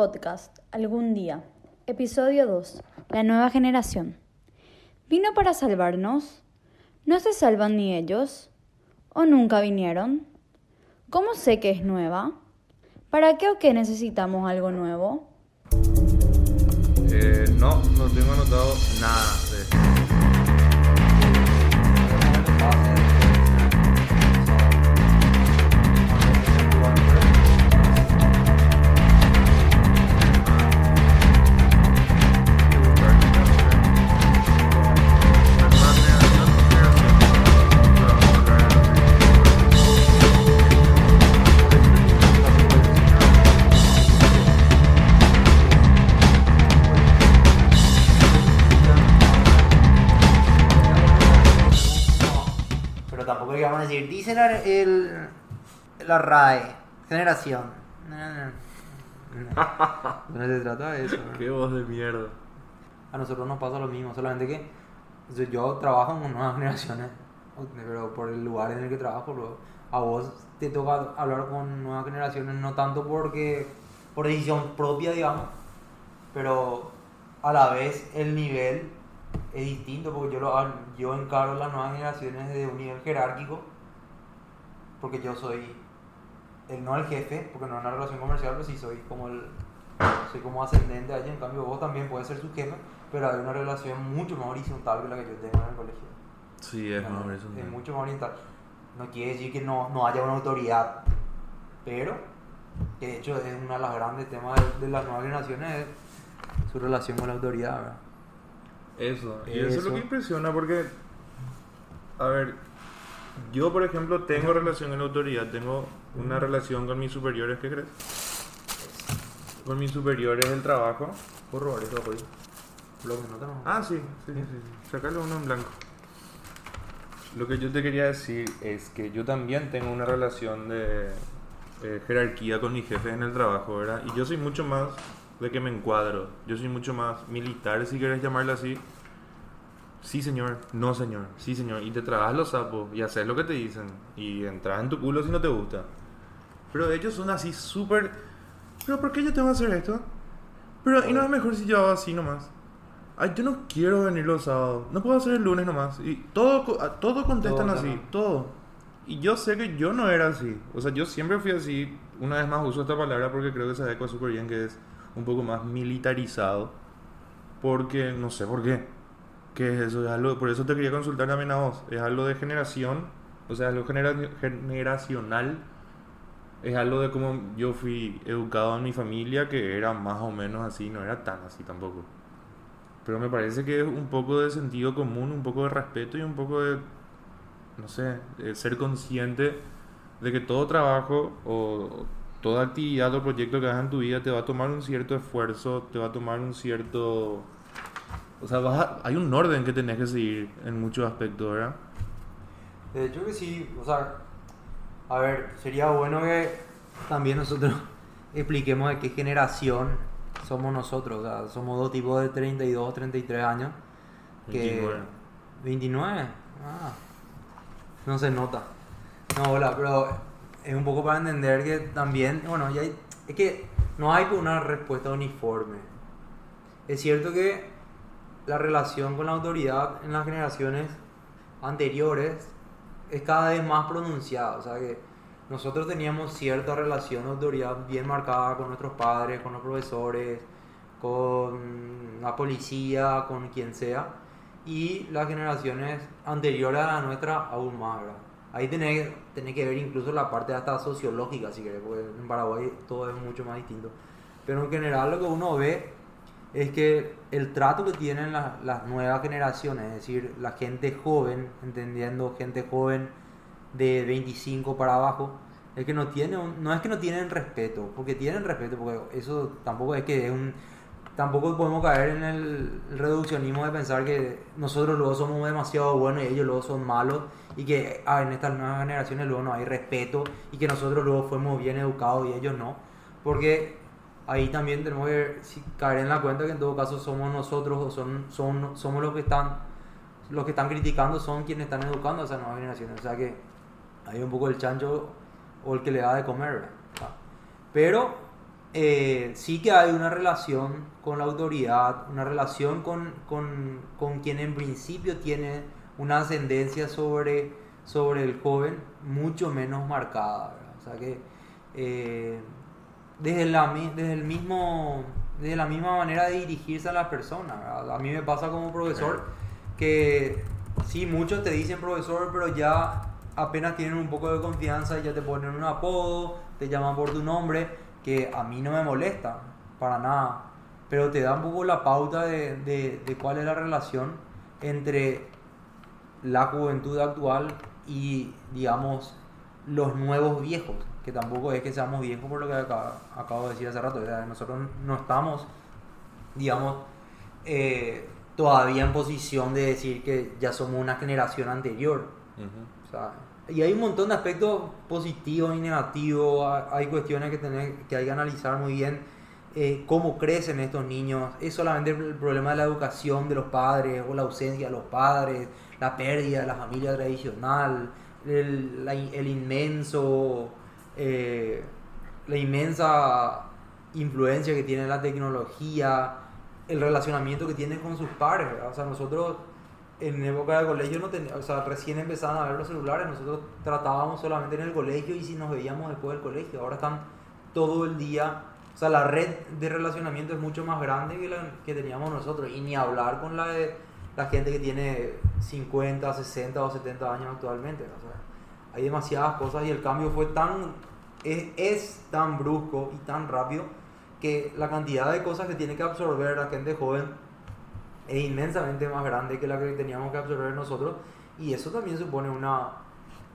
podcast Algún día, episodio 2, La nueva generación. ¿Vino para salvarnos? ¿No se salvan ni ellos? ¿O nunca vinieron? ¿Cómo sé que es nueva? ¿Para qué o qué necesitamos algo nuevo? Eh, no, no tengo anotado nada de el, la RAE, generación. No, no, no. No se trata de eso. ¿no? Qué voz de mierda. A nosotros nos pasa lo mismo, solamente que yo, yo trabajo con nuevas generaciones, pero por el lugar en el que trabajo, luego, a vos te toca hablar con nuevas generaciones, no tanto porque por decisión propia, digamos, pero a la vez el nivel es distinto, porque yo, lo, yo encaro las nuevas generaciones desde un nivel jerárquico, porque yo soy el, no el jefe, porque no es una relación comercial, pero sí soy como el soy como ascendente allí, en cambio vos también puedes ser su jefe, pero hay una relación mucho más horizontal que la que yo tengo en el colegio. Sí, es más horizontal. es mucho más horizontal. No quiere decir que no, no haya una autoridad, pero que de hecho es uno de los grandes temas de, de las nuevas generaciones, es su relación con la autoridad. ¿verdad? Eso, y eso. es lo Eso. que impresiona porque, a ver, yo por ejemplo tengo relación con la autoridad, tengo una relación con mis superiores, ¿qué crees? Con mis superiores del trabajo. Por robar eso. Lo que no tenemos. Ah, sí, sí, sí, sí. Sacale uno en blanco. Lo que yo te quería decir es que yo también tengo una relación de eh, jerarquía con mi jefe en el trabajo, ¿verdad? Y yo soy mucho más de que me encuadro. Yo soy mucho más militar, si quieres llamarlo así. Sí, señor. No, señor. Sí, señor. Y te tragas los sapos y haces lo que te dicen. Y entras en tu culo si no te gusta. Pero ellos son así súper... ¿Pero por qué yo tengo que hacer esto? Pero, ¿y no es mejor si yo hago así nomás? Ay, yo no quiero venir los sábados. No puedo hacer el lunes nomás. Y todo, todo contestan Todo, así, todo. Y yo sé que yo no era así. O sea, yo siempre fui así. Una vez más uso esta palabra porque creo que se adecua súper bien, que es un poco más militarizado. Porque, no sé por qué. ¿Qué es eso? Es algo, por eso te quería consultar también a vos. Es algo de generación. O sea, algo genera- generacional. Es algo de cómo yo fui educado en mi familia, que era más o menos así, no era tan así tampoco. Pero me parece que es un poco de sentido común, un poco de respeto y un poco de, no sé, de ser consciente de que todo trabajo o toda actividad o proyecto que hagas en tu vida te va a tomar un cierto esfuerzo, te va a tomar un cierto... O sea, vas a- hay un orden que tenés que seguir en muchos aspectos, ¿verdad? De hecho que sí, o sea, a ver, sería bueno que también nosotros expliquemos de qué generación somos nosotros, o sea, somos dos tipos de 32, 33 años. Que 29. 29, ah, no se nota. No, hola, pero es un poco para entender que también, bueno, ya hay- es que no hay una respuesta uniforme. Es cierto que la relación con la autoridad en las generaciones anteriores es cada vez más pronunciada. O sea que nosotros teníamos cierta relación de autoridad bien marcada con nuestros padres, con los profesores, con la policía, con quien sea. Y las generaciones anteriores a la nuestra aún más, ¿verdad? Ahí tenés, tenés que ver incluso la parte hasta sociológica, si querés, porque en Paraguay todo es mucho más distinto. Pero en general lo que uno ve es que el trato que tienen la- las nuevas generaciones, es decir, la gente joven, entendiendo gente joven de 25 para abajo, es que no tiene no es que no tienen respeto, porque tienen respeto, porque eso tampoco es que es un tampoco podemos caer en el reduccionismo de pensar que nosotros luego somos demasiado buenos y ellos luego son malos y que ah, en estas nuevas generaciones luego no hay respeto y que nosotros luego fuimos bien educados y ellos no, porque ahí también tenemos que si- caer en la cuenta que en todo caso somos nosotros o son, son somos los que están los que están criticando son quienes están educando a esas nuevas generaciones o sea que hay un poco el chancho o el que le da de comer pero eh, sí que hay una relación con la autoridad, una relación con, con, con quien en principio tiene una ascendencia sobre, sobre el joven mucho menos marcada. O sea que eh, desde, la, desde, el mismo, desde la misma manera de dirigirse a las personas. A mí me pasa como profesor que sí, muchos te dicen profesor, pero ya apenas tienen un poco de confianza y ya te ponen un apodo, te llaman por tu nombre, que a mí no me molesta para nada, pero te da un poco la pauta de, de- de cuál es la relación entre la juventud actual y, digamos, los nuevos viejos, que tampoco es que seamos viejos por lo que acá- acabo de decir hace rato, sea, nosotros no estamos, digamos, eh, todavía en posición de decir que ya somos una generación anterior. Ujú. O sea, y hay un montón de aspectos positivos y negativos, ha- hay cuestiones que, tener, que hay que analizar muy bien. eh, cómo crecen estos niños, es solamente el problema de la educación de los padres o la ausencia de los padres, la pérdida de la familia tradicional, el, la el inmenso, eh, la inmensa influencia que tiene la tecnología, el relacionamiento que tienen con sus padres. ¿verdad? O sea, nosotros en época de colegio no teníamos, o sea, recién empezaban a ver los celulares, nosotros tratábamos solamente en el colegio y si nos veíamos después del colegio. Ahora están todo el día, o sea, la red de relacionamiento es mucho más grande que la que teníamos nosotros y ni hablar con la de la gente que tiene 50, 60 o 70 años actualmente. O sea, hay demasiadas cosas y el cambio fue tan, es, tan brusco y tan rápido que la cantidad de cosas que tiene que absorber la gente joven es inmensamente más grande que la que teníamos que absorber nosotros y eso también supone una,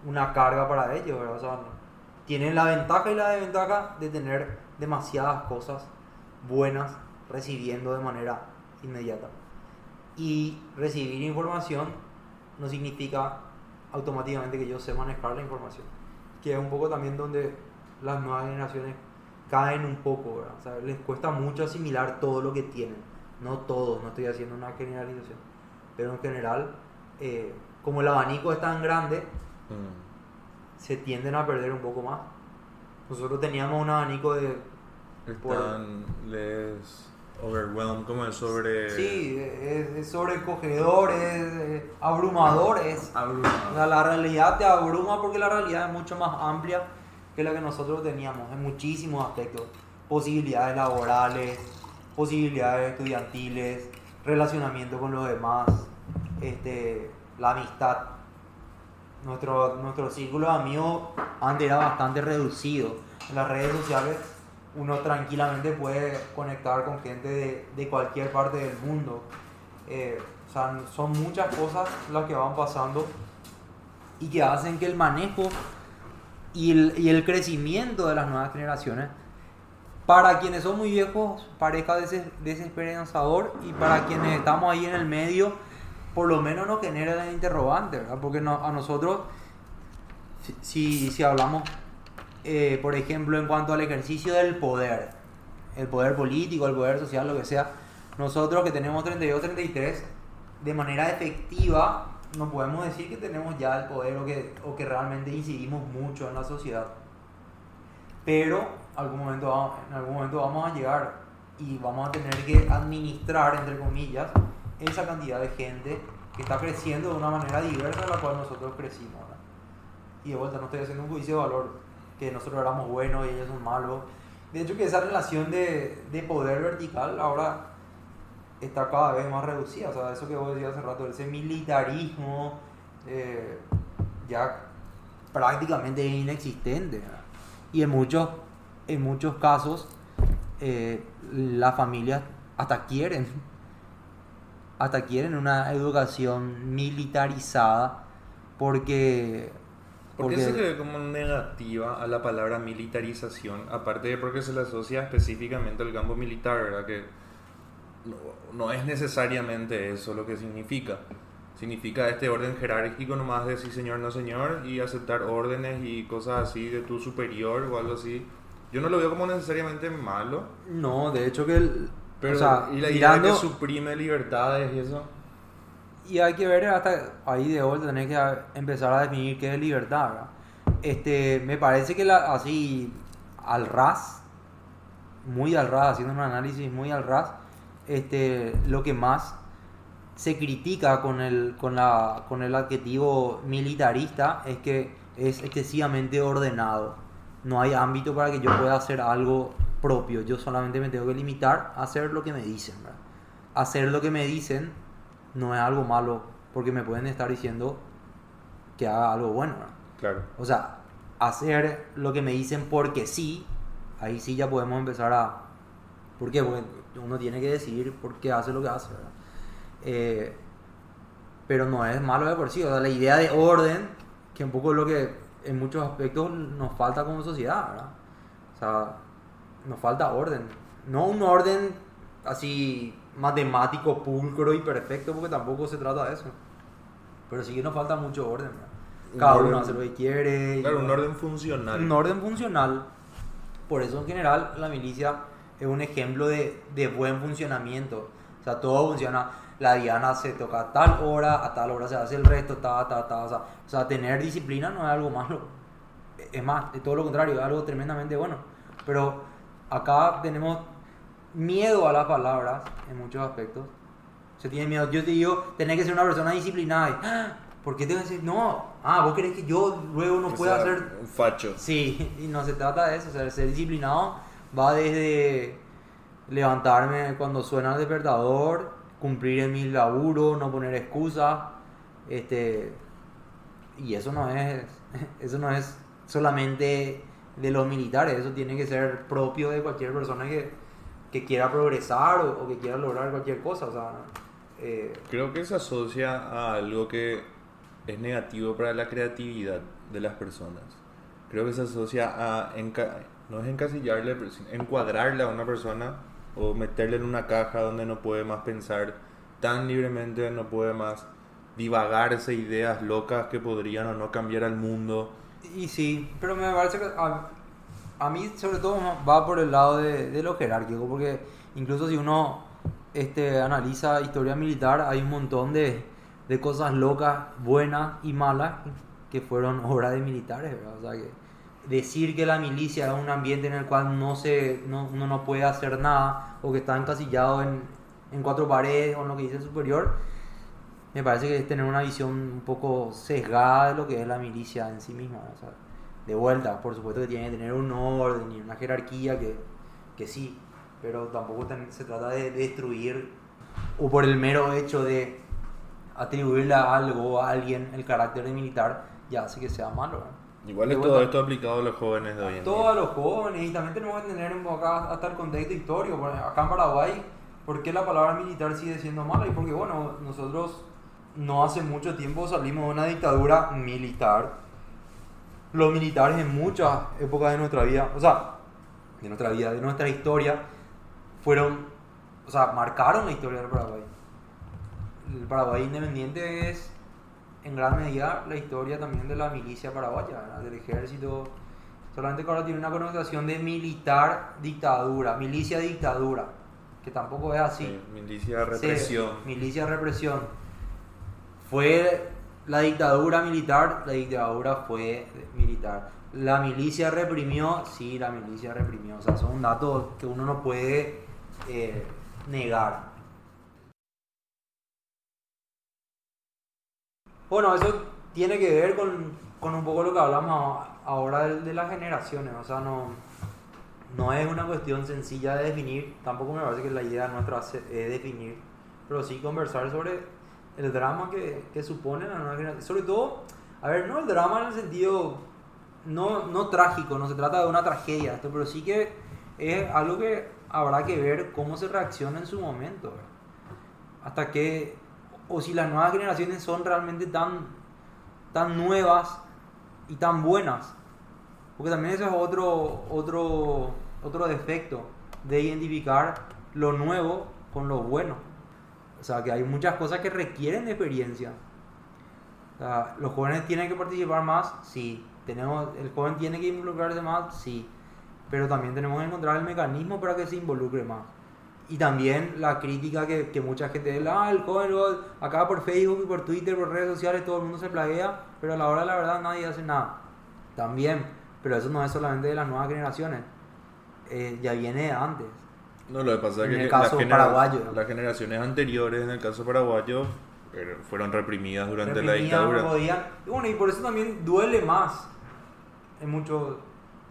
una carga para ellos. O sea, tienen la ventaja y la desventaja de tener demasiadas cosas buenas recibiendo de manera inmediata. Y recibir información no significa automáticamente que yo sé manejar la información, que es un poco también donde las nuevas generaciones caen un poco, ¿verdad? O sea, les cuesta mucho asimilar todo lo que tienen. No todos, no estoy haciendo una generalización, pero en general, eh, como el abanico es tan grande, Mm. se tienden a perder un poco más. Nosotros teníamos un abanico de... Por- Están, les overwhelmed, como es sobre... Sí, es, es sobrecogedor, es eh, abrumador, es... O Abrumado. sea, la realidad te abruma porque la realidad es mucho más amplia que la que nosotros teníamos en muchísimos aspectos. Posibilidades laborales, posibilidades estudiantiles, relacionamiento con los demás, este, la amistad. Nuestro, nuestro círculo de amigos antes era bastante reducido. En las redes sociales uno tranquilamente puede conectar con gente de, de cualquier parte del mundo. Eh, o sea, son muchas cosas las que van pasando y que hacen que el manejo y el, y el crecimiento de las nuevas generaciones, para quienes son muy viejos, parezca des- desesperanzador y para quienes estamos ahí en el medio, por lo menos nos genera la interrogante, ¿verdad? Porque no- a nosotros, si- si, hablamos, eh, por ejemplo, en cuanto al ejercicio del poder, el poder político, el poder social, lo que sea, nosotros que tenemos 32, 33, de manera efectiva, no podemos decir que tenemos ya el poder o que, o que realmente incidimos mucho en la sociedad. Pero algún momento, en algún momento vamos a llegar y vamos a tener que administrar, entre comillas, esa cantidad de gente que está creciendo de una manera diversa a la cual nosotros crecimos. Y de vuelta, no estoy haciendo un juicio de valor, que nosotros éramos buenos y ellos son malos. De hecho, que esa relación de poder vertical ahora está cada vez más reducida. O sea, eso que vos decías hace rato, ese militarismo eh, ya prácticamente es inexistente. Y en muchos, en muchos casos, eh, las familias hasta quieren, hasta quieren una educación militarizada porque... ¿Por qué se le ve como negativa a la palabra militarización? Aparte de porque se le asocia específicamente al campo militar, ¿verdad? Que no, no es necesariamente eso lo que significa. Significa este orden jerárquico nomás de sí señor, no señor y aceptar órdenes y cosas así de tu superior o algo así. Yo no lo veo como necesariamente malo, No, de hecho que... el- pero o sea, y la idea de mirando- que suprime libertades y eso. Y hay que ver hasta ahí de vuelta, tener que empezar a definir qué es libertad, ¿verdad? Este, me parece que la, así al ras, muy al ras, haciendo un análisis muy al ras, este, lo que más se critica con el, con, la, con el adjetivo militarista es que es excesivamente ordenado. No hay ámbito para que yo pueda hacer algo propio. Yo solamente me tengo que limitar a hacer lo que me dicen. ¿verdad? Hacer lo que me dicen no es algo malo porque me pueden estar diciendo que haga algo bueno. ¿verdad? Claro. O sea, hacer lo que me dicen porque sí, ahí sí ya podemos empezar a... ¿Por qué? Porque uno tiene que decidir por qué hace lo que hace. ¿verdad? Eh, pero no es malo de por sí. O sea, la idea de orden, que un poco es lo que en muchos aspectos nos falta como sociedad, ¿verdad? O sea, nos falta orden. No un orden así matemático, pulcro y perfecto, porque tampoco se trata de eso. Pero sí que nos falta mucho orden. Cada uno hace lo que quiere. Claro, un orden funcional. un orden funcional. Por eso en general la milicia es un ejemplo de, de buen funcionamiento. O sea, todo funciona. La diana se toca a tal hora, a tal hora se hace el resto, ta, ta, ta. O sea, o sea, tener disciplina no es algo malo. Es más, es todo lo contrario, es algo tremendamente bueno. Pero acá tenemos miedo a las palabras en muchos aspectos. Se tiene miedo. Yo te digo, tenés que ser una persona disciplinada. "Ah, ¿Por qué te voy a decir? No, ah, vos crees que yo luego no O pueda sea, hacer Un facho. Sí, y no se trata de eso, o sea, ser disciplinado va desde levantarme cuando suena el despertador, cumplir en mi laburo, no poner excusas, este, y eso no es, eso no es solamente de los militares, eso tiene que ser propio de cualquier persona que, que quiera progresar o, o que quiera lograr cualquier cosa, o sea, eh, Creo que se asocia a algo que es negativo para la creatividad de las personas. Creo que se asocia a, no es encasillarle, encuadrarle a una persona o meterle en una caja donde no puede más pensar tan libremente, no puede más divagarse ideas locas que podrían o no cambiar al mundo. Y sí, pero me parece que a, a mí sobre todo va por el lado de, de lo jerárquico, porque incluso si uno este, analiza historia militar, hay un montón de, de cosas locas, buenas y malas, que fueron obra de militares, ¿verdad? O sea que decir que la milicia es un ambiente en el cual no se, no, uno no puede hacer nada, o que está encasillado en, en cuatro paredes, o en lo que dice el superior, me parece que es tener una visión un poco sesgada de lo que es la milicia en sí misma. de vuelta, por supuesto que tiene que tener un orden y una jerarquía que, que sí, pero tampoco se trata de destruir o por el mero hecho de atribuirle a algo a alguien el carácter de militar ya hace que sea malo. ¿no? Igual es todo esto aplicado a los jóvenes de hoy en día. todos los jóvenes y también tenemos que tener en acá hasta el contexto histórico. Acá en Paraguay, ¿por qué la palabra militar sigue siendo mala? Y porque, bueno, nosotros no hace mucho tiempo salimos de una dictadura militar. Los militares en muchas épocas de nuestra vida, o sea, de nuestra vida, de nuestra historia, fueron, o sea, marcaron la historia del Paraguay. El Paraguay independiente es en gran medida la historia también de la milicia paraguaya, ¿verdad? del ejército. Solamente que ahora tiene una connotación de militar dictadura, milicia dictadura, que tampoco es así. Sí, milicia, represión. Sí, milicia represión. Fue la dictadura militar, la dictadura fue militar. La milicia reprimió, sí, la milicia reprimió. O sea, son datos que uno no puede eh, negar. Bueno, eso tiene que ver con, con un poco lo que hablamos ahora de, de las generaciones. O sea, no, no es una cuestión sencilla de definir. Tampoco me parece que la idea nuestra es definir. Pero sí conversar sobre el drama que, que supone la nueva generación. Sobre todo, a ver, no el drama en el sentido no, no trágico, no se trata de una tragedia esto, pero sí que es algo que habrá que ver cómo se reacciona en su momento. ¿verdad? Hasta que, o si las nuevas generaciones son realmente tan, tan nuevas y tan buenas. Porque también eso es otro, otro, otro defecto de identificar lo nuevo con lo bueno. O sea, que hay muchas cosas que requieren de experiencia. Los jóvenes tienen que participar más, sí. Tenemos, el joven tiene que involucrarse más, sí. Pero también tenemos que encontrar el mecanismo para que se involucre más. Y también la crítica que, que mucha gente ah, el joven, acá por Facebook y por Twitter, por redes sociales, todo el mundo se plaguea, pero a la hora de la verdad nadie hace nada. También, pero eso no es solamente de las nuevas generaciones. eh, ya viene de antes. No, lo que pasa es En que el las caso paraguayo. las generaciones anteriores, en el caso paraguayo, er- fueron reprimidas durante la dictadura. podían. Y bueno, y por eso también duele más. En mucho,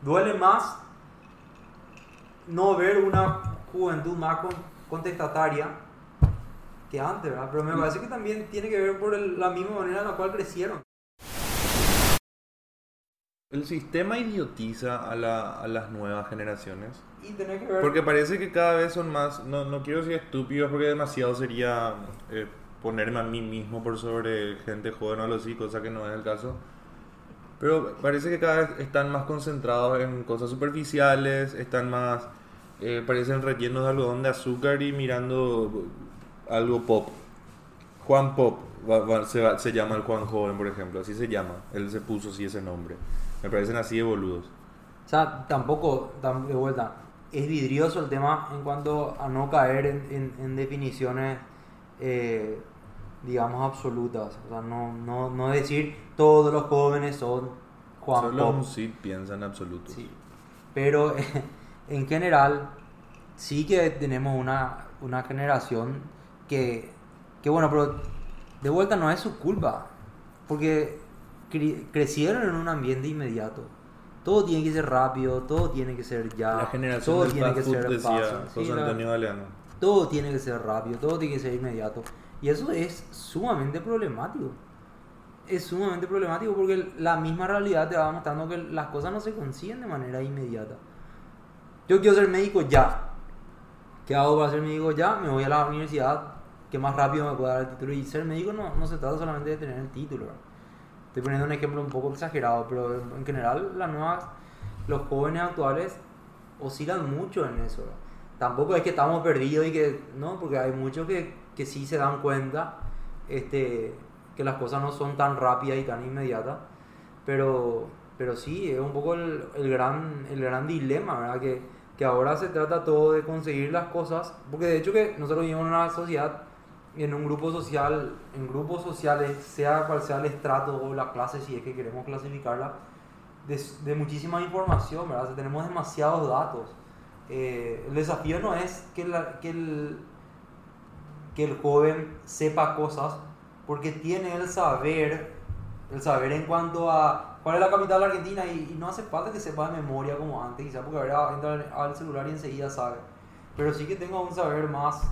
duele más no ver una juventud más con- contestataria que antes, ¿verdad? Pero me parece que también tiene que ver por el- la misma manera en la cual crecieron. El sistema idiotiza a, la- a las nuevas generaciones. Y tiene que ver. Porque parece que cada vez son más, no, no quiero decir estúpidos porque demasiado sería eh, ponerme a mí mismo por sobre gente joven o algo así, cosa que no es el caso. Pero parece que cada vez están más concentrados en cosas superficiales, están más, eh, parecen rellenos de algodón de azúcar y mirando algo pop. Juan Pop va- va- se, va- se llama el Juan Joven, por ejemplo, así se llama. Él se puso así ese nombre. Me parecen así de boludos. O sea, tampoco, tam- de vuelta, es vidrioso el tema en cuanto a no caer en, en- en definiciones, eh, digamos, absolutas. O sea, no, no, no decir todos los jóvenes son Juan Solo Pop. un Cid piensa en absoluto. Sí. Pero en general, sí que tenemos una, una generación que, que, bueno, pero de vuelta no es su culpa. Porque cre- crecieron en un ambiente inmediato. Todo tiene que ser rápido, todo tiene que ser ya. La generación todo del tiene que ser decía fácil. Sí, José la- todo tiene que ser rápido, todo tiene que ser inmediato. Y eso es sumamente problemático. Es sumamente problemático porque la misma realidad te va mostrando que las cosas no se consiguen de manera inmediata. Yo quiero ser médico ya. ¿Qué hago para ser médico ya? Me voy a la universidad que más rápido me pueda dar el título. Y ser médico no, no se trata solamente de tener el título. Estoy poniendo un ejemplo un poco exagerado, pero en en general las los jóvenes actuales oscilan mucho en eso. Tampoco es que estamos perdidos y que no, porque hay muchos que, que sí se dan cuenta este, que las cosas no son tan rápidas y tan inmediatas. Pero, pero sí, es un poco el, el gran, el gran dilema, ¿verdad? Que, que ahora se trata todo de conseguir las cosas, porque de hecho que nosotros vivimos en una sociedad, en un grupo social, en grupos sociales, sea cual sea el estrato o la clase, si es que queremos clasificarla, de, de muchísima información, ¿verdad? O sea, tenemos demasiados datos. Eh, el desafío no es que, la- que, el, que el joven sepa cosas, porque tiene el saber, el saber en cuanto a cuál es la capital Argentina, y, y no hace falta que sepa de memoria como antes, quizás porque ahora entra al celular y enseguida sabe. Pero sí que tenga un saber más,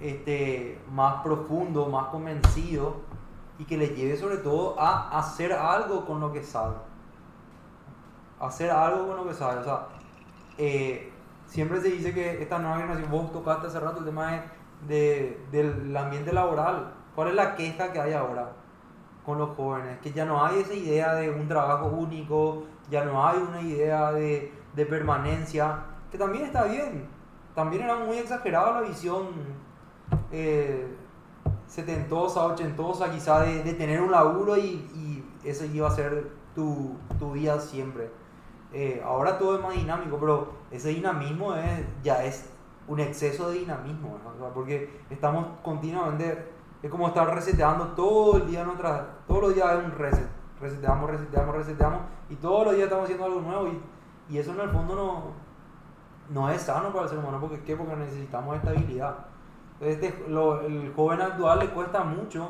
este, más profundo, más convencido, y que le lleve sobre todo a hacer algo con lo que sabe hacer algo con lo que sabe. O sea, eh, siempre se dice que esta nueva generación, vos tocaste hace rato el tema de, de- del ambiente laboral. ¿Cuál es la queja que hay ahora con los jóvenes? Que ya no hay esa idea de un trabajo único, ya no hay una idea de, permanencia, que también está bien. También era muy exagerada la visión eh, setentosa, ochentosa, quizá de, de tener un laburo y, y ese iba a ser tu, tu vida siempre. Eh, ahora todo es más dinámico, pero ese dinamismo es, ya es un exceso de dinamismo, porque estamos continuamente, es como estar reseteando todo el día nuestra, todos los días es un reset, reseteamos, reseteamos, reseteamos, y todos los días estamos haciendo algo nuevo, y, y eso en el fondo no, no es sano para el ser humano, porque ¿qué? Porque necesitamos estabilidad. Este, lo- el joven actual le cuesta mucho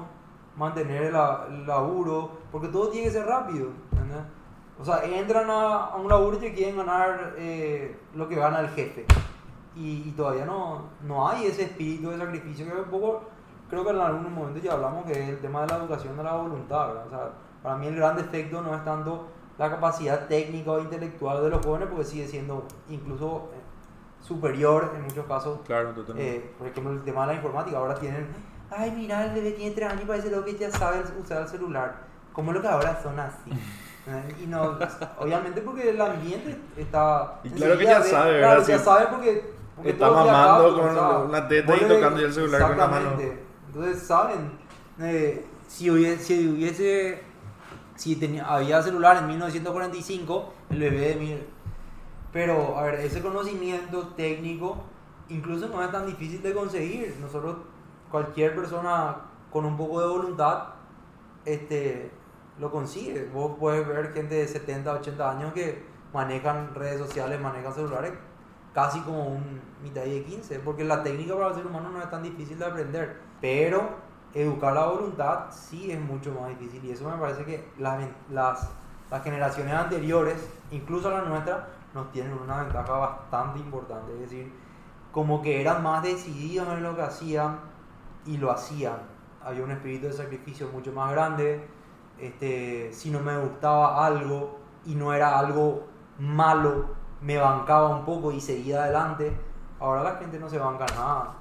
mantener el, el laburo, porque todo tiene que ser rápido. O sea, entran a, un laburo y quieren ganar eh, lo que gana el jefe. Y, todavía no, no hay ese espíritu de sacrificio que un poco, creo que en algún momento ya hablamos que es el tema de la educación de la voluntad. ¿verdad? O sea, para mí el gran defecto no es tanto la capacidad técnica o intelectual de los jóvenes, porque sigue siendo incluso eh, superior en muchos casos Claro, totalmente. eh, por ejemplo, el tema de la informática, ahora tienen, ay, mira, el bebé tiene 3 años y parece lo que ya sabe usar el celular. Como lo que ahora son así. Eh, Y no, obviamente porque el ambiente está... Y claro que ya ve- sabe, Claro, ¿verdad? ya Sí. sabe porque... porque Está mamando acá, con o sea, una teta y tocando ya el celular con la mano. Entonces, saben, eh. Si hubiese si tenía, había celular en 1945, el bebé de mil, pero, a ver, ese conocimiento técnico incluso no es tan difícil de conseguir. Nosotros, cualquier persona con un poco de voluntad, este, lo consigue. Vos puedes ver gente de 70, 80 años que manejan redes sociales, manejan celulares casi como un mitad de 15, porque la técnica para el ser humano no es tan difícil de aprender, pero educar la voluntad sí es mucho más difícil y eso me parece que las, las, las generaciones anteriores, incluso la nuestra, nos tienen una ventaja bastante importante, es decir, como que eran más decididos en lo que hacían y lo hacían. Había un espíritu de sacrificio mucho más grande, este, si no me gustaba algo y no era algo malo, me bancaba un poco y seguía adelante. Ahora la gente no se banca nada.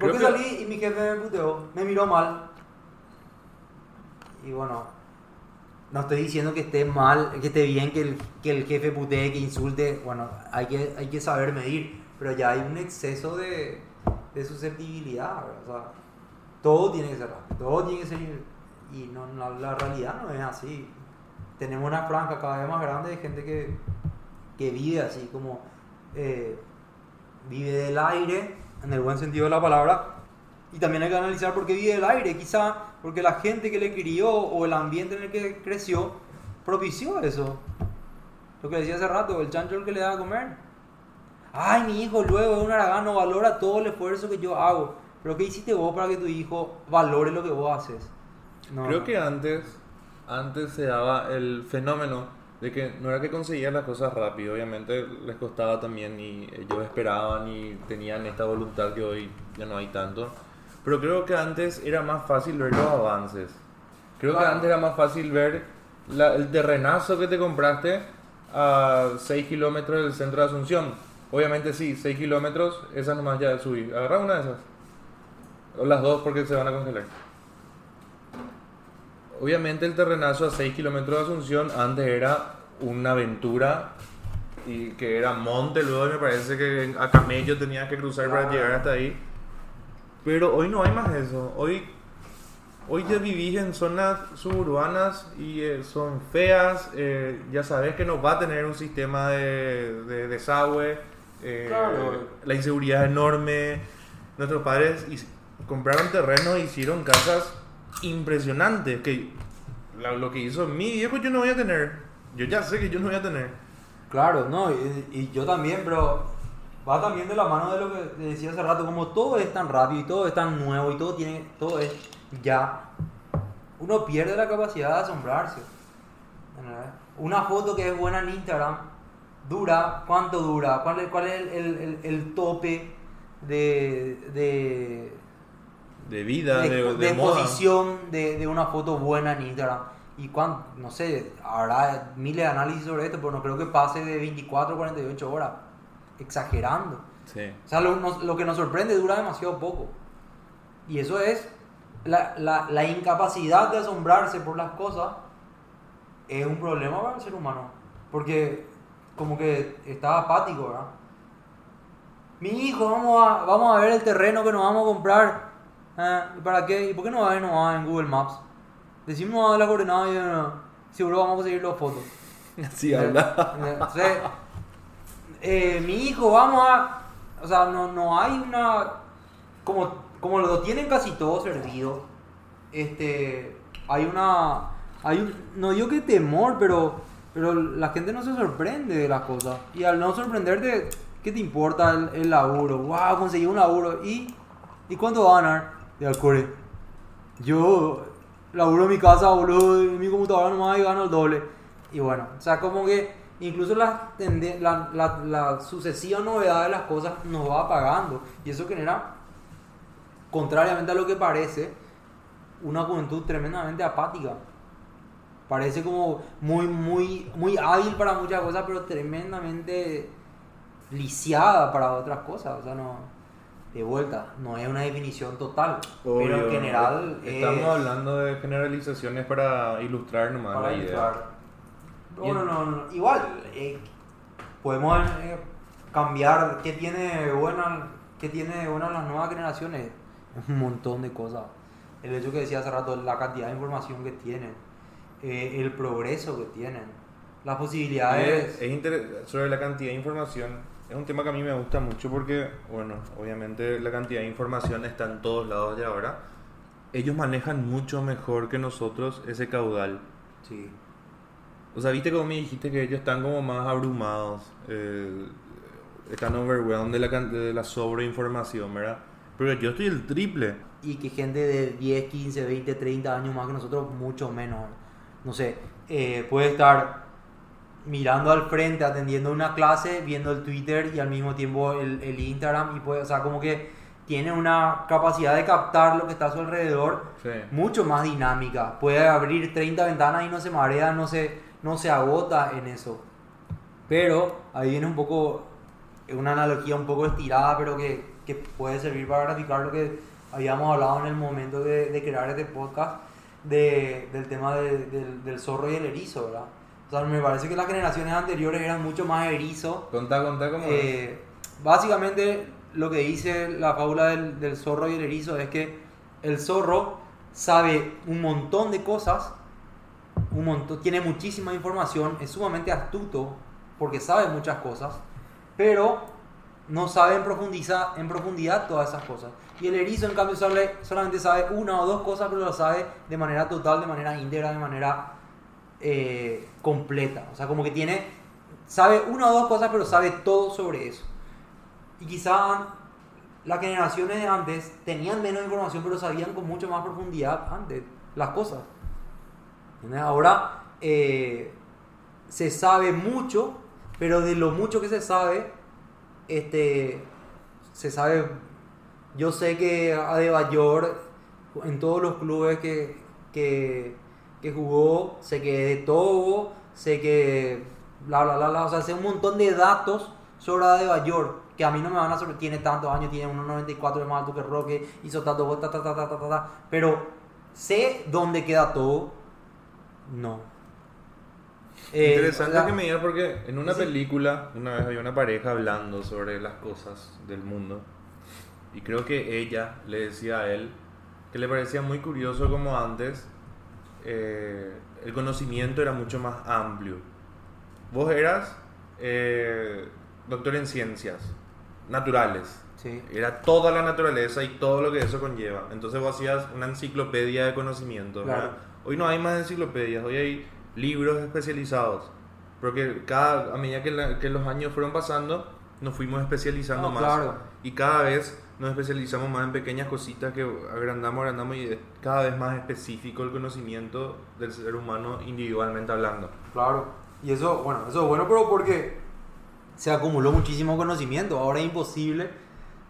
Porque que- salí y mi jefe me puteó, me miró mal. Y bueno, no estoy diciendo que esté mal, que esté bien que el, que el jefe putee, que insulte. Bueno, hay que, hay que saber medir, pero ya hay un exceso de, de susceptibilidad. ¿verdad? O sea, todo tiene que ser rápido, todo tiene que ser. Y no, no, la realidad no es así. Tenemos una franja cada vez más grande de gente que, que vive así, como eh, vive del aire, en el buen sentido de la palabra. Y también hay que analizar por qué vive del aire. Quizá porque la gente que le crió o el ambiente en el que creció propició eso. Lo que decía hace rato, el chancho el que le da a comer. Ay, mi hijo luego es un aragano, valora todo el esfuerzo que yo hago. Pero ¿qué hiciste vos para que tu hijo valore lo que vos haces? No, Creo que antes, antes se daba el fenómeno de que no era que conseguían las cosas rápido, obviamente les costaba también y ellos esperaban y tenían esta voluntad que hoy ya no hay tanto. Pero creo que antes era más fácil ver los avances. Creo que antes era más fácil ver la- el terrenazo que te compraste a 6 kilómetros del centro de Asunción. Obviamente sí, 6 kilómetros, esas nomás ya subí. Agarra una de esas. O las dos porque se van a congelar. Obviamente el terrenazo a 6 kilómetros de Asunción antes era una aventura y que era monte, luego me parece que a camello tenías que cruzar para llegar hasta ahí. Pero hoy no hay más eso. Hoy, hoy ya vivís en zonas suburbanas y eh, son feas. eh, ya sabes que no va a tener un sistema de, de desagüe. eh, Claro. La inseguridad es enorme. Nuestros padres compraron terrenos e hicieron casas impresionantes. Que lo que hizo mi viejo yo no voy a tener. Yo ya sé que yo no voy a tener. Claro, no, y, yo también, pero va también de la mano de lo que decía hace rato, como todo es tan rápido y todo es tan nuevo y todo tiene, todo es ya. Uno pierde la capacidad de asombrarse. Una foto que es buena en Instagram dura, ¿cuánto dura? ¿Cuál es, cuál es el, el- el- el tope de, de, De vida, de, de, de de moda. de una foto buena en Instagram. Y cuán, no sé, habrá miles de análisis sobre esto, pero no creo que pase de 24 a 48 horas. Exagerando. Sí. O sea, lo, nos- lo que nos sorprende dura demasiado poco. Y eso es la, la, la incapacidad de asombrarse por las cosas. Es un problema para el ser humano. Porque como que está apático, ¿verdad? Mi hijo, vamos a, vamos a ver el terreno que nos vamos a comprar. Ah, ¿Y para qué? ¿Y por qué no va a ver nomás en Google Maps? Decimos la coordenada y eh, seguro vamos a conseguir las fotos. Así habla. Entonces, eh, mi hijo, vamos a. O sea, no, no hay una. Como, como lo tienen casi todo servido, este. Hay una. Hay un, no digo que temor, pero. Pero la gente no se sorprende de las cosas. Y al no sorprenderte, ¿qué te importa el, el laburo? ¡Wow! Conseguí un laburo. ¿Y, ¿y cuánto va a ganar? De. Yo laburo en mi casa, boludo, mi computadora nomás y gano el doble. Y bueno, o sea, como que incluso la, la, la sucesiva novedad de las cosas nos va apagando. Y eso genera, contrariamente a lo que parece, una juventud tremendamente apática. Parece como muy, muy, muy hábil para muchas cosas, pero tremendamente lisiada para otras cosas. O sea, no, de vuelta, no es una definición total, pero en general Estamos es hablando de generalizaciones para ilustrar nomás para la idea. ilustrar. Y No, no, no, no, igual, eh, podemos eh, cambiar qué tiene buena, qué tiene de las nuevas generaciones, un montón de cosas. El hecho que decía hace rato, la cantidad de información que tienen, eh, el progreso que tienen, las posibilidades. Es, es sobre la cantidad de información. Es un tema que a mí me gusta mucho porque, bueno, obviamente la cantidad de información está en todos lados de ahora. Ellos manejan mucho mejor que nosotros ese caudal. Sí. O sea, viste como me dijiste que ellos están como más abrumados. Eh, están overwhelmed de la, de la sobreinformación, ¿verdad? Pero yo estoy el triple. y que gente de 10, 15, 20, 30 años más que nosotros, mucho menos. No sé, eh, puede estar mirando al frente, atendiendo una clase, viendo el Twitter y al mismo tiempo el, el Instagram. Y puede, o sea, como que tiene una capacidad de captar lo que está a su alrededor Sí. mucho más dinámica. Puede abrir 30 ventanas y no se marea, no se, no se agota en eso. Pero ahí viene un poco, una analogía un poco estirada, pero que, que puede servir para graficar lo que habíamos hablado en el momento de, de crear este podcast de- del tema de- del, del zorro y el erizo, ¿verdad? O sea, me parece que las generaciones anteriores eran mucho más erizo Contá, contá cómo eh, básicamente lo que dice la fábula del, del zorro y el erizo es que el zorro sabe un montón de cosas, un montón, tiene muchísima información, es sumamente astuto porque sabe muchas cosas, pero no sabe en profundidad, en profundidad todas esas cosas. Y el erizo en cambio solamente sabe una o dos cosas, pero lo sabe de manera total, de manera íntegra, de manera eh, completa. O sea, como que tiene, sabe una o dos cosas, pero sabe todo sobre eso. Y quizá las generaciones de antes tenían menos información, pero sabían con mucho más profundidad antes las cosas. Ahora eh, se sabe mucho, pero de lo mucho que se sabe, este, se sabe. Yo sé que Adebayor, en todos los clubes que, que, que jugó, sé que de Togo, sé que bla bla bla, bla, o sea, sé un montón de datos sobre Adebayor que a mí no me van a sobre tiene tantos años, tiene 1.94 de más alto que Roque, hizo tanto ta, ta, ta, ta, ta, ta, ta, pero sé dónde queda todo, no. Eh, Interesante la- que me digas porque en una Sí. película una vez había una pareja hablando sobre las cosas del mundo y creo que ella le decía a él que le parecía muy curioso como antes eh, el conocimiento era mucho más amplio. Vos eras eh, doctor en ciencias naturales. Sí. Era toda la naturaleza y todo lo que eso conlleva. Entonces vos hacías una enciclopedia de conocimiento. Claro. Hoy no hay más enciclopedias, hoy hay libros especializados. Porque cada, a medida que, la- que los años fueron pasando, nos fuimos especializando No, más. claro. Y cada vez nos especializamos más en pequeñas cositas que agrandamos, agrandamos y es cada vez más específico el conocimiento del ser humano individualmente hablando. Claro. Y eso, bueno, eso es bueno, pero porque se acumuló muchísimo conocimiento. Ahora es imposible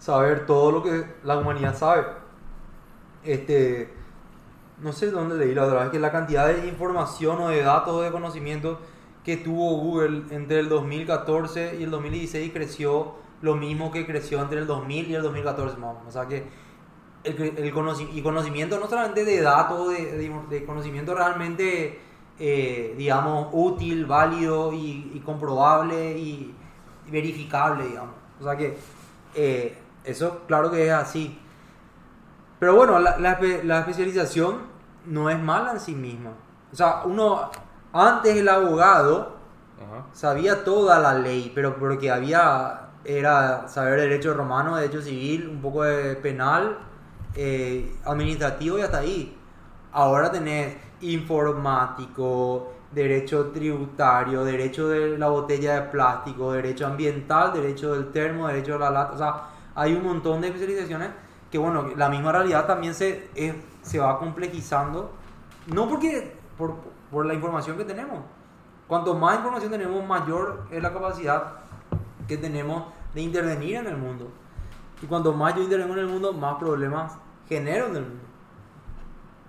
saber todo lo que la humanidad sabe. Este, no sé dónde leí la otra vez que la cantidad de información o de datos o de conocimiento que tuvo Google entre el 2014 y el 2016 creció lo mismo que creció entre el 2000 y el 2014 más o menos. O sea que el, el conoci- y conocimiento no solamente de datos, de, de- de conocimiento realmente, eh, digamos, útil, válido y, y comprobable y, y verificable, digamos. O sea que eh, eso claro que es así. Pero bueno, la, la la especialización no es mala en sí misma. O sea, uno, antes el abogado Ajá. sabía toda la ley, pero porque había era saber derecho romano, derecho civil, un poco de penal, eh, administrativo y hasta ahí. Ahora tenés informático, derecho tributario, derecho de la botella de plástico, derecho ambiental, derecho del termo, derecho de la lata. O sea, hay un montón de especializaciones que, bueno, la misma realidad también se, es- se va complejizando. No porque por, por la información que tenemos. Cuanto más información tenemos, mayor es la capacidad que tenemos de intervenir en el mundo. Y cuanto más yo intervengo en el mundo, más problemas genero en el mundo.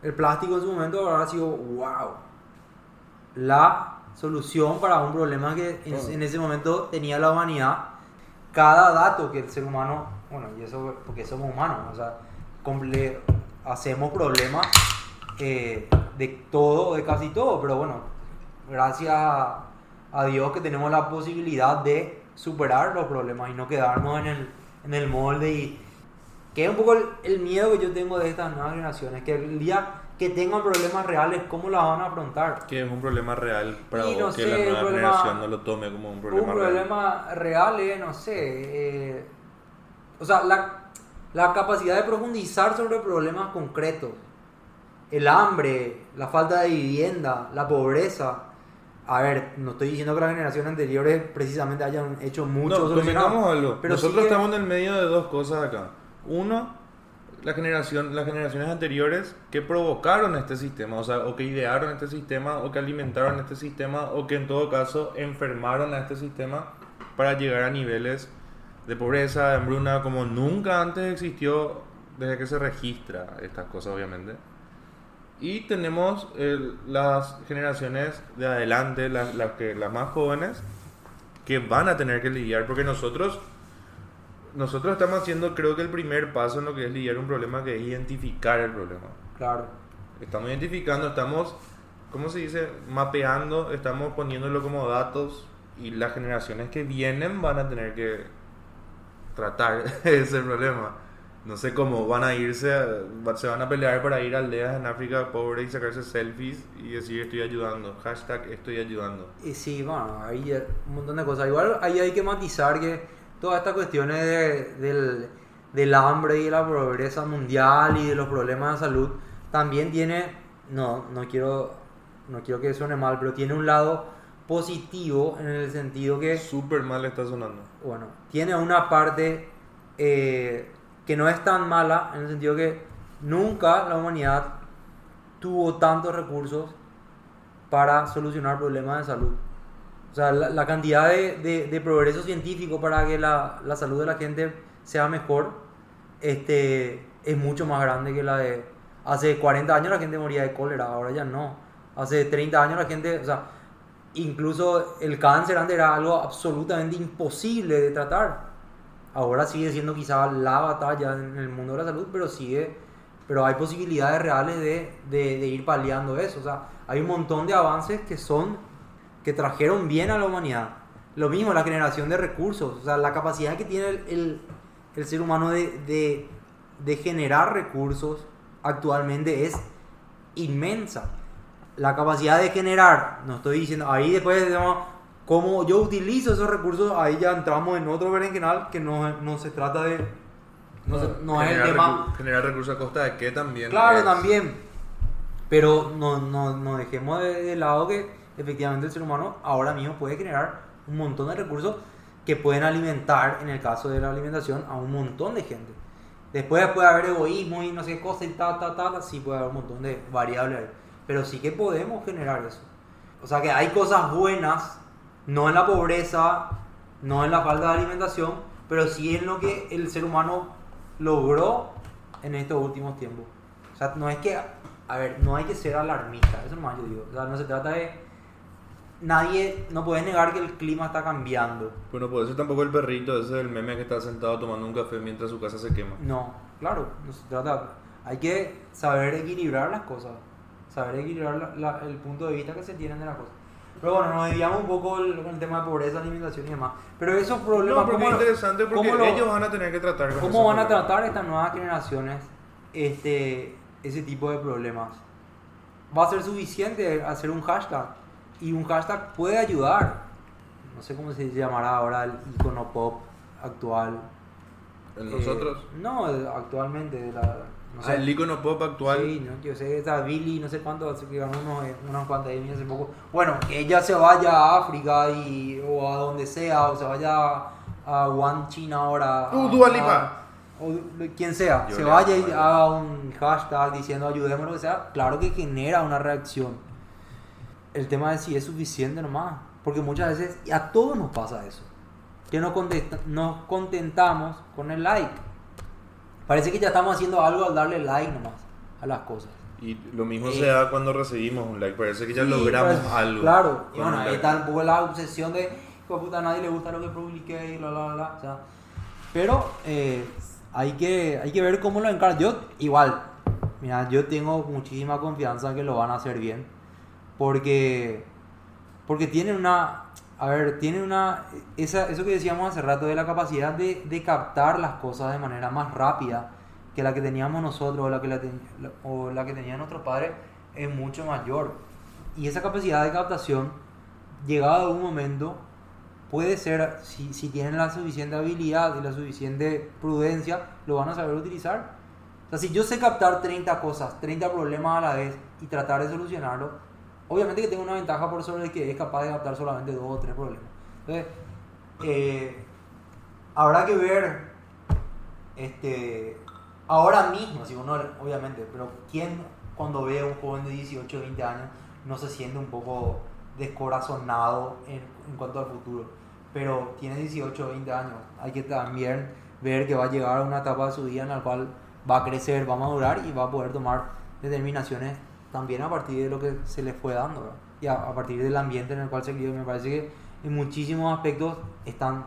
El plástico en su momento habrá sido, wow, la solución para un problema que en, en ese momento tenía la humanidad. Cada dato que el ser humano, bueno, y eso porque somos humanos, o sea, comple- hacemos problemas eh, de todo, de casi todo, pero bueno, gracias a, a Dios que tenemos la posibilidad de superar los problemas y no quedarnos en el, en el molde y que es un poco el, el miedo que yo tengo de estas nuevas generaciones, que el día que tengan problemas reales, ¿cómo las van a afrontar? Que es un problema real para no vos, que sé, la un nueva problema- generación no lo tome como un problema un real. problema real es, no sé, eh, o sea, la, la capacidad de profundizar sobre problemas concretos, el hambre, la falta de vivienda, la pobreza, a ver, no estoy diciendo que las generaciones anteriores precisamente hayan hecho mucho. No, solucionado, convengamos algo. pero sí Nosotros que- estamos en el medio de dos cosas acá. Uno, la generación, las generaciones anteriores que provocaron este sistema, o sea, o que idearon este sistema, o que alimentaron este sistema, o que en todo caso enfermaron a este sistema para llegar a niveles de pobreza, de hambruna, como nunca antes existió desde que se registra estas cosas, obviamente. Y tenemos eh, las generaciones de adelante, las, las que, las más jóvenes, que van a tener que lidiar, porque nosotros, nosotros estamos haciendo creo que el primer paso en lo que es lidiar un problema, que es identificar el problema. Claro. Estamos identificando, estamos, ¿cómo se dice? Mapeando, estamos poniéndolo como datos y las generaciones que vienen van a tener que tratar ese problema. No sé cómo van a irse, se van a pelear para ir a aldeas en África pobre y sacarse selfies y decir estoy ayudando, hashtag estoy ayudando. Y sí, bueno, hay un montón de cosas. Igual ahí hay que matizar que todas estas cuestiones de- del, del hambre y de la pobreza mundial y de los problemas de salud también tiene, no, no quiero, no quiero que suene mal, pero tiene un lado positivo en el sentido que Súper mal está sonando. bueno, tiene una parte eh, que no es tan mala, en el sentido que nunca la humanidad tuvo tantos recursos para solucionar problemas de salud. O sea, la, la cantidad de, de- de progreso científico para que la, la salud de la gente sea mejor este, es mucho más grande que la de... Hace 40 años la gente moría de cólera, ahora ya no. Hace 30 años la gente, o sea, incluso el cáncer antes era algo absolutamente imposible de tratar. Ahora sigue siendo quizá la batalla en el mundo de la salud, pero sigue, pero hay posibilidades reales de, ir paliando eso. O sea, hay un montón de avances que son, que trajeron bien a la humanidad. Lo mismo, la generación de recursos, o sea, la capacidad que tiene el, ser humano de, de- generar recursos actualmente es inmensa. La capacidad de generar, no estoy diciendo, ahí después digamos, cómo yo utilizo esos recursos, ahí ya entramos en otro berenjenal que no, no se trata de... No, se- no es el tema... recu- generar recursos a costa de qué también. Claro, es- también. Pero no, no, no dejemos de, de lado que efectivamente el ser humano ahora mismo puede generar un montón de recursos que pueden alimentar, en el caso de la alimentación, a un montón de gente. Después puede haber egoísmo y no sé qué cosa y ta, ta, ta, ta, sí puede haber un montón de variables ahí. Pero sí que podemos generar eso. O sea que hay cosas buenas, no en la pobreza, no en la falta de alimentación, pero sí en lo que el ser humano logró en estos últimos tiempos. O sea, no es que, a ver, no hay que ser alarmista, eso nomás yo digo. O sea, no se trata de... Nadie, no puedes negar que el clima está cambiando. Bueno, puede ser tampoco el perrito, ese del meme que está sentado tomando un café mientras su casa se quema. No, claro, no se trata. Hay que saber equilibrar las cosas, saber equilibrar la- la- el punto de vista que se tienen de las cosas. Pero bueno, nos desviamos un poco el- con el tema de pobreza, alimentación y demás. Pero esos problemas, No, porque es ¿cómo lo- interesante porque cómo lo- ellos van a tener que tratar con ¿Cómo van a tratar estas nuevas generaciones este, ese tipo de problemas? Va a ser suficiente hacer un hashtag y un hashtag puede ayudar. No sé cómo se llamará ahora el icono pop actual. ¿En Eh, nosotros? no, actualmente. de la, sé. Ah, el icono pop actual. Sí, no, yo sé, esta Billy, no sé cuánto, que ganó unos, eh, cuantas Emmy hace poco. Bueno, que ella se vaya a África y, o a donde sea, o se vaya a, One China ahora. Uh, Dua Lipa. a- o quien sea, Yo se vaya y haga un hashtag diciendo ayudemos lo que sea, claro que genera una reacción. El tema es si es suficiente nomás, porque muchas veces, y a todos nos pasa eso, que nos, nos contentamos con el like. Parece que ya estamos haciendo algo al darle like nomás a las cosas. Y lo mismo Eh. se da cuando recibimos un like. Parece que ya Sí, logramos pues, algo. Claro, y bueno, ahí está un poco la obsesión de, puta, a nadie le gusta lo que publiqué y bla, bla, bla. O sea, pero eh, hay, que, hay que ver cómo lo encaran. Yo, igual, mira, yo tengo muchísima confianza en que lo van a hacer bien. Porque, porque tienen una, a ver, tienen una, esa, eso que decíamos hace rato de la capacidad de, captar las cosas de manera más rápida que la que teníamos nosotros o la que, la ten- o la que tenían nuestros padres es mucho mayor. Y esa capacidad de captación, llegado a un momento, puede ser, si, si tienen la suficiente habilidad y la suficiente prudencia, lo van a saber utilizar. O sea, si yo sé captar 30 cosas, 30 problemas a la vez y tratar de solucionarlo, obviamente que tengo una ventaja por sobre el que es capaz de adaptar solamente dos o tres problemas. Entonces, eh, habrá que ver, este, ahora mismo, si uno, obviamente, pero ¿quién cuando ve a un joven de 18 o 20 años no se siente un poco descorazonado en, en cuanto al futuro? Pero tiene 18 o 20 años, hay que también ver que va a llegar a una etapa de su vida en la cual va a crecer, va a madurar y va a poder tomar determinaciones también a partir de lo que se le fue dando y a, a, partir del ambiente en el cual se crió. Me parece que en muchísimos aspectos están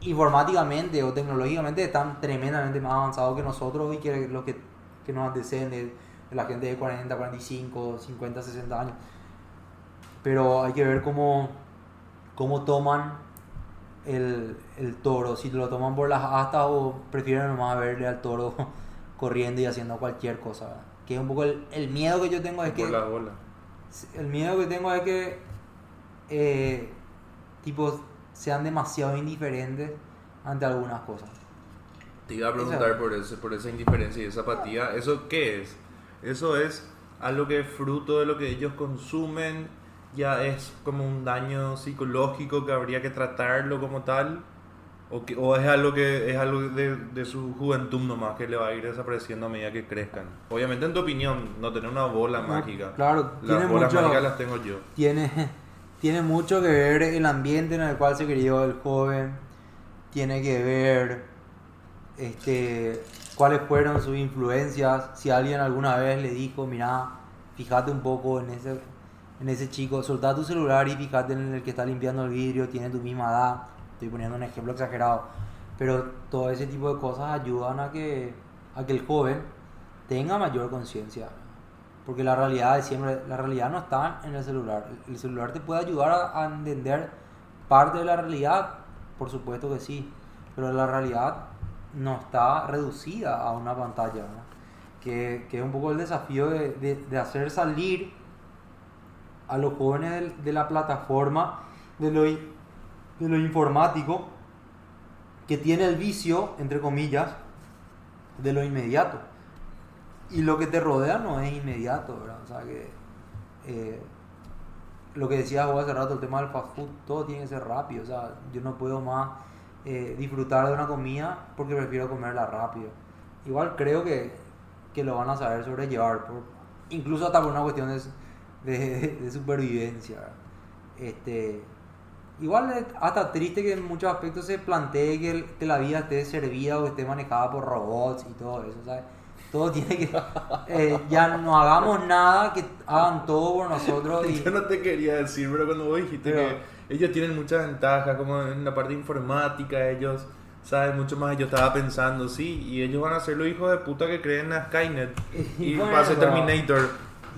informáticamente o tecnológicamente están tremendamente más avanzados que nosotros y que los que, que nos anteceden de, de, la gente de 40, 45, 50, 60 años. Pero hay que ver cómo, cómo toman el, el toro, si lo toman por las astas o prefieren nomás verle al toro corriendo y haciendo cualquier cosa. ¿verdad? Que es un poco el, el, miedo que yo tengo es por que... la bola. El miedo que tengo es que eh, tipo sean demasiado indiferentes ante algunas cosas. Te iba a preguntar por, ese, por esa indiferencia y esa apatía. ¿Eso qué es? Eso es algo que es fruto de lo que ellos consumen, ya es como un daño psicológico que habría que tratarlo como tal, o, que, o es algo que es algo de, de su juventud nomás que le va a ir desapareciendo a medida que crezcan. Obviamente en tu opinión, no tener una bola No, mágica. claro, tiene las bolas mucho- mágicas las tengo yo. tiene, tiene mucho que ver el ambiente en el cual se crió el joven, tiene que ver este, cuáles fueron sus influencias, si alguien alguna vez le dijo, mira, fíjate un poco en ese, en ese chico, soltá tu celular y fíjate en el que está limpiando el vidrio, tiene tu misma edad, estoy poniendo un ejemplo exagerado, pero todo ese tipo de cosas ayudan a que, a que el joven tenga mayor conciencia. Porque la realidad es siempre, la realidad no está en el celular. El celular te puede ayudar a, entender parte de la realidad, por supuesto que sí, pero la realidad no está reducida a una pantalla, que, que es un poco el desafío de, de- de hacer salir a los jóvenes del- de, la plataforma, de lo, de lo informático, que tiene el vicio, entre comillas, de lo inmediato. Y lo que te rodea no es inmediato, ¿verdad? O sea que eh, lo que decías hace rato, el tema del fast food, todo tiene que ser rápido. O sea, yo no puedo más eh, disfrutar de una comida porque prefiero comerla rápido. Igual creo que, que lo van a saber sobrellevar, por- incluso hasta por una cuestión de, de- de supervivencia. ¿verdad? Este, igual es hasta triste que en muchos aspectos se plantee que, el- que la vida esté servida o esté manejada por robots y todo eso, ¿sabes? Todo tiene que... eh, ya no hagamos nada, que hagan todo por nosotros y... Yo no te quería decir, pero cuando vos dijiste Pero- que ellos tienen muchas ventajas, como en la parte informática, ellos saben mucho más. Yo estaba pensando, sí, y ellos van a ser los hijos de puta que creen a Skynet y Bueno, va a ser pero- Terminator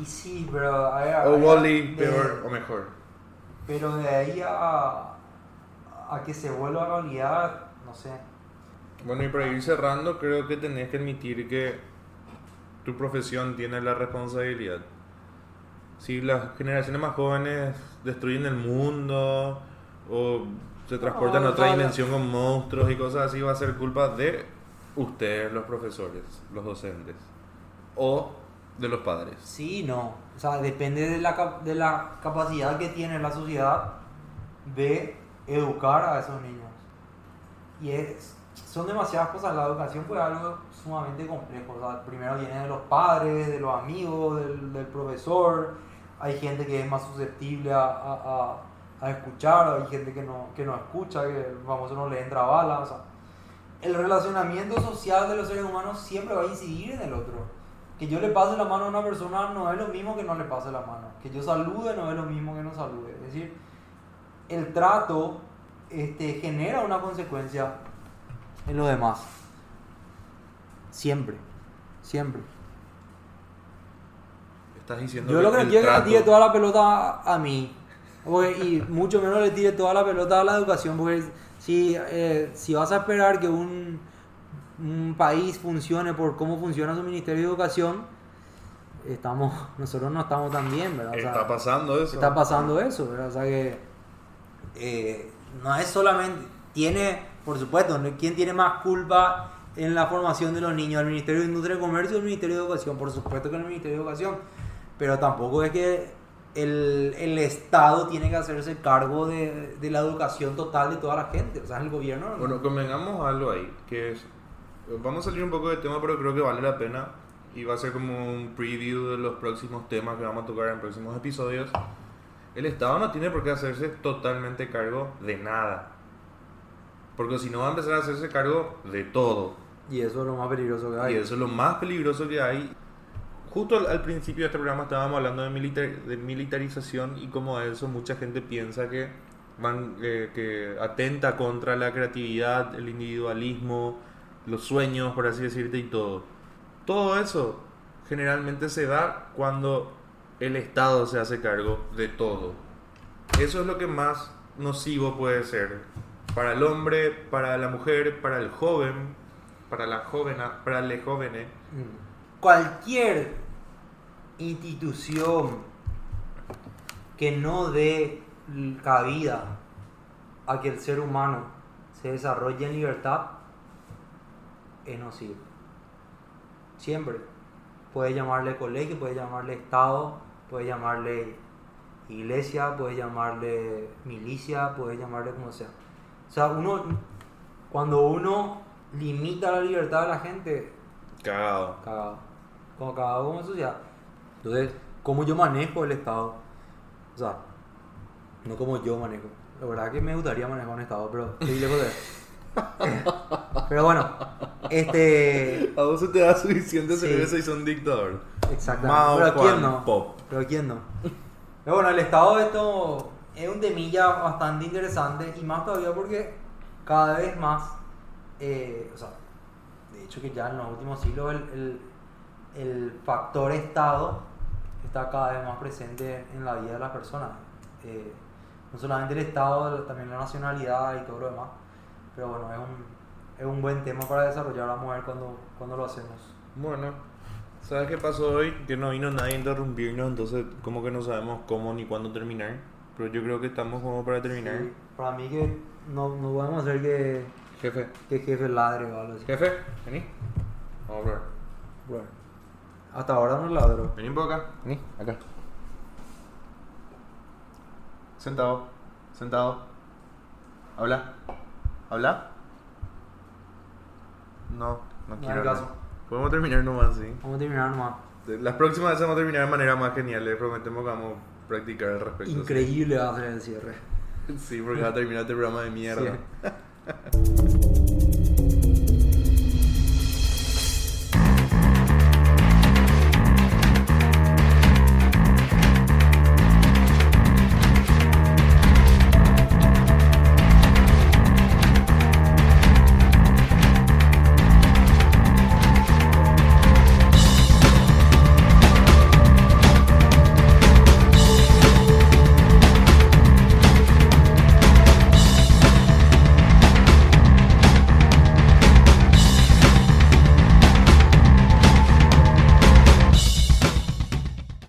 Y sí, pero... a ver, a o ver, Wally, de- peor o mejor. Pero de ahí a, a que se vuelva realidad, no sé. Bueno, y para ir cerrando, creo que tenés que admitir que tu profesión tiene la responsabilidad. Si las generaciones más jóvenes destruyen el mundo o se transportan a otra no. dimensión con monstruos y cosas así, va a ser culpa de ustedes, los profesores, los docentes, o de los padres. Sí, no. O sea, depende de la, de la capacidad que tiene la sociedad de educar a esos niños. Y es, son demasiadas cosas. La educación fue algo sumamente complejo. O sea, primero viene de los padres, de los amigos, del, del profesor. Hay gente que es más susceptible a, a, a- a escuchar, hay gente que no, que no escucha, que el famoso no le entra bala. O sea, el relacionamiento social de los seres humanos siempre va a incidir en el otro. Que yo le pase la mano a una persona no es lo mismo que no le pase la mano. Que yo salude no es lo mismo que no salude. Es decir, el trato este, genera una consecuencia en los demás. Siempre. Siempre. Estás diciendo Yo lo que no quiero es que le trato- tire toda la pelota a, a mí. Porque- y mucho menos le tire toda la pelota a la educación. Porque si, eh, si vas a esperar que un, un país funcione por cómo funciona su Ministerio de Educación, estamos, nosotros no estamos tan bien, ¿verdad? O sea, Está pasando eso. está pasando eso, ¿verdad? O sea que eh, no es solamente, tiene, por supuesto. ¿quién tiene más culpa en la formación de los niños? ¿El Ministerio de Industria y Comercio o el Ministerio de Educación? Por supuesto que el Ministerio de Educación, pero tampoco es que el, el Estado tiene que hacerse cargo de, de la educación total de toda la gente. O sea, el gobierno. no- Bueno, convengamos algo ahí, que es... Vamos a salir un poco del tema, pero creo que vale la pena. Y va a ser como un preview de los próximos temas que vamos a tocar en próximos episodios. El Estado no tiene por qué hacerse totalmente cargo de nada. Porque si no va a empezar a hacerse cargo de todo. Y eso es lo más peligroso que hay. Y eso es lo más peligroso que hay. Justo al, al principio de este programa estábamos hablando de, militar- de militarización y como eso mucha gente piensa que, van, eh, que atenta contra la creatividad, el individualismo, los sueños, por así decirte, y todo. Todo eso generalmente se da cuando el Estado se hace cargo de todo. Eso es lo que más nocivo puede ser para el hombre, para la mujer, para el joven, para la jovena, para los jóvenes. Mm. Cualquier institución que no dé cabida a que el ser humano se desarrolle en libertad es nocivo. Siempre. Puede llamarle colegio, puede llamarle Estado, puede llamarle iglesia, puede llamarle milicia, puede llamarle como sea. O sea, uno, cuando uno limita la libertad de la gente, Cagado. cagado. Como cagado como sociedad. Entonces, ¿cómo yo manejo el Estado? O sea, no como yo manejo. La verdad que me gustaría manejar un Estado, pero estoy lejos de. Pero bueno, este. A vos se te da suficiente Sí. cerveza y son dictador. Exactamente. Mao pero Juan quién no. Pop. Pero quién no. Pero bueno, el Estado de esto es un temilla bastante interesante y más todavía porque cada vez más, eh, o sea, de hecho que ya en los últimos siglos el, el- el factor Estado está cada vez más presente en la vida de las personas. Eh, no solamente el Estado, también la nacionalidad y todo lo demás. Pero bueno, es un, es un buen tema para desarrollar, vamos a ver cuando, cuando lo hacemos. Bueno, ¿sabes qué pasó hoy? Que no vino nadie a interrumpirnos, entonces como que no sabemos cómo ni cuándo terminar. Pero yo creo que estamos como para terminar. Sí, para mí que no, no podemos hacer que, Jefe, que el jefe ladre o algo así. jefe, vení. Vamos a hablar. Bueno, hasta ahora no ladro. Vení por acá. Vení, acá. Sentado. Sentado. Habla. ¿Habla? No, no quiero. caso. Podemos terminar nomás, sí. Vamos a terminar nomás. Las próximas veces vamos a terminar de manera más genial. Les prometemos que vamos a practicar al respecto. Increíble va a ser el cierre. Sí, porque va a terminar este programa de mierda. Sí.